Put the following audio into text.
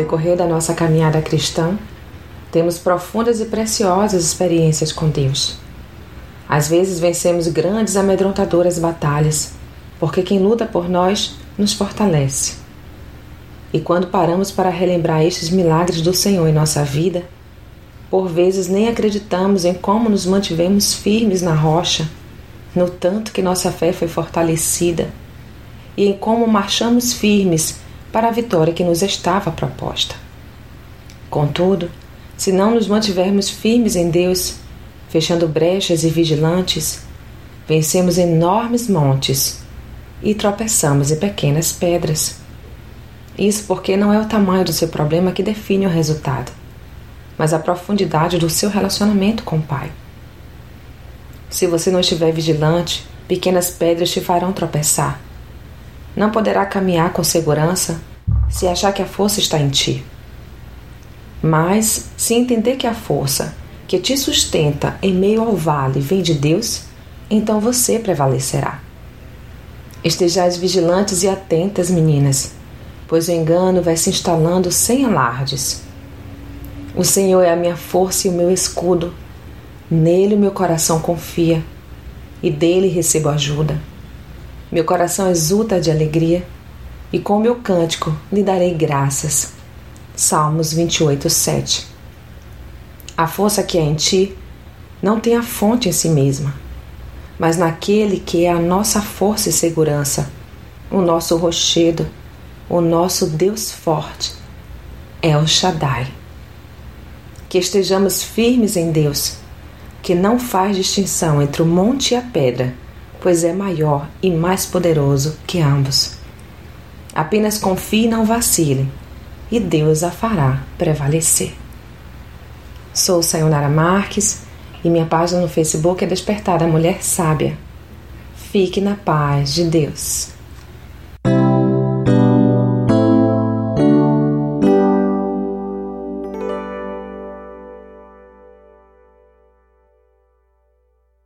decorrer da nossa caminhada cristã, temos profundas e preciosas experiências com Deus. Às vezes vencemos grandes amedrontadoras batalhas, porque quem luta por nós nos fortalece. E quando paramos para relembrar estes milagres do Senhor em nossa vida, por vezes nem acreditamos em como nos mantivemos firmes na rocha, no tanto que nossa fé foi fortalecida, e em como marchamos firmes para a vitória que nos estava proposta. Contudo, se não nos mantivermos firmes em Deus, fechando brechas e vigilantes, vencemos enormes montes e tropeçamos em pequenas pedras. Isso porque não é o tamanho do seu problema que define o resultado, mas a profundidade do seu relacionamento com o Pai. Se você não estiver vigilante, pequenas pedras te farão tropeçar. Não poderá caminhar com segurança se achar que a força está em ti. Mas, se entender que a força que te sustenta em meio ao vale vem de Deus, então você prevalecerá. Estejais vigilantes e atentas, meninas, pois o engano vai se instalando sem alardes. O Senhor é a minha força e o meu escudo. Nele o meu coração confia e dele recebo ajuda. Meu coração exulta de alegria e com meu cântico lhe darei graças. Salmos 28, 7. A força que é em ti não tem a fonte em si mesma, mas naquele que é a nossa força e segurança, o nosso rochedo, o nosso Deus forte, é o Shaddai. Que estejamos firmes em Deus, que não faz distinção entre o monte e a pedra, pois é maior e mais poderoso que ambos. Apenas confie e não vacile, e Deus a fará prevalecer. Sou Sayonara Marques e minha página no Facebook é Despertar a Mulher Sábia. Fique na paz de Deus.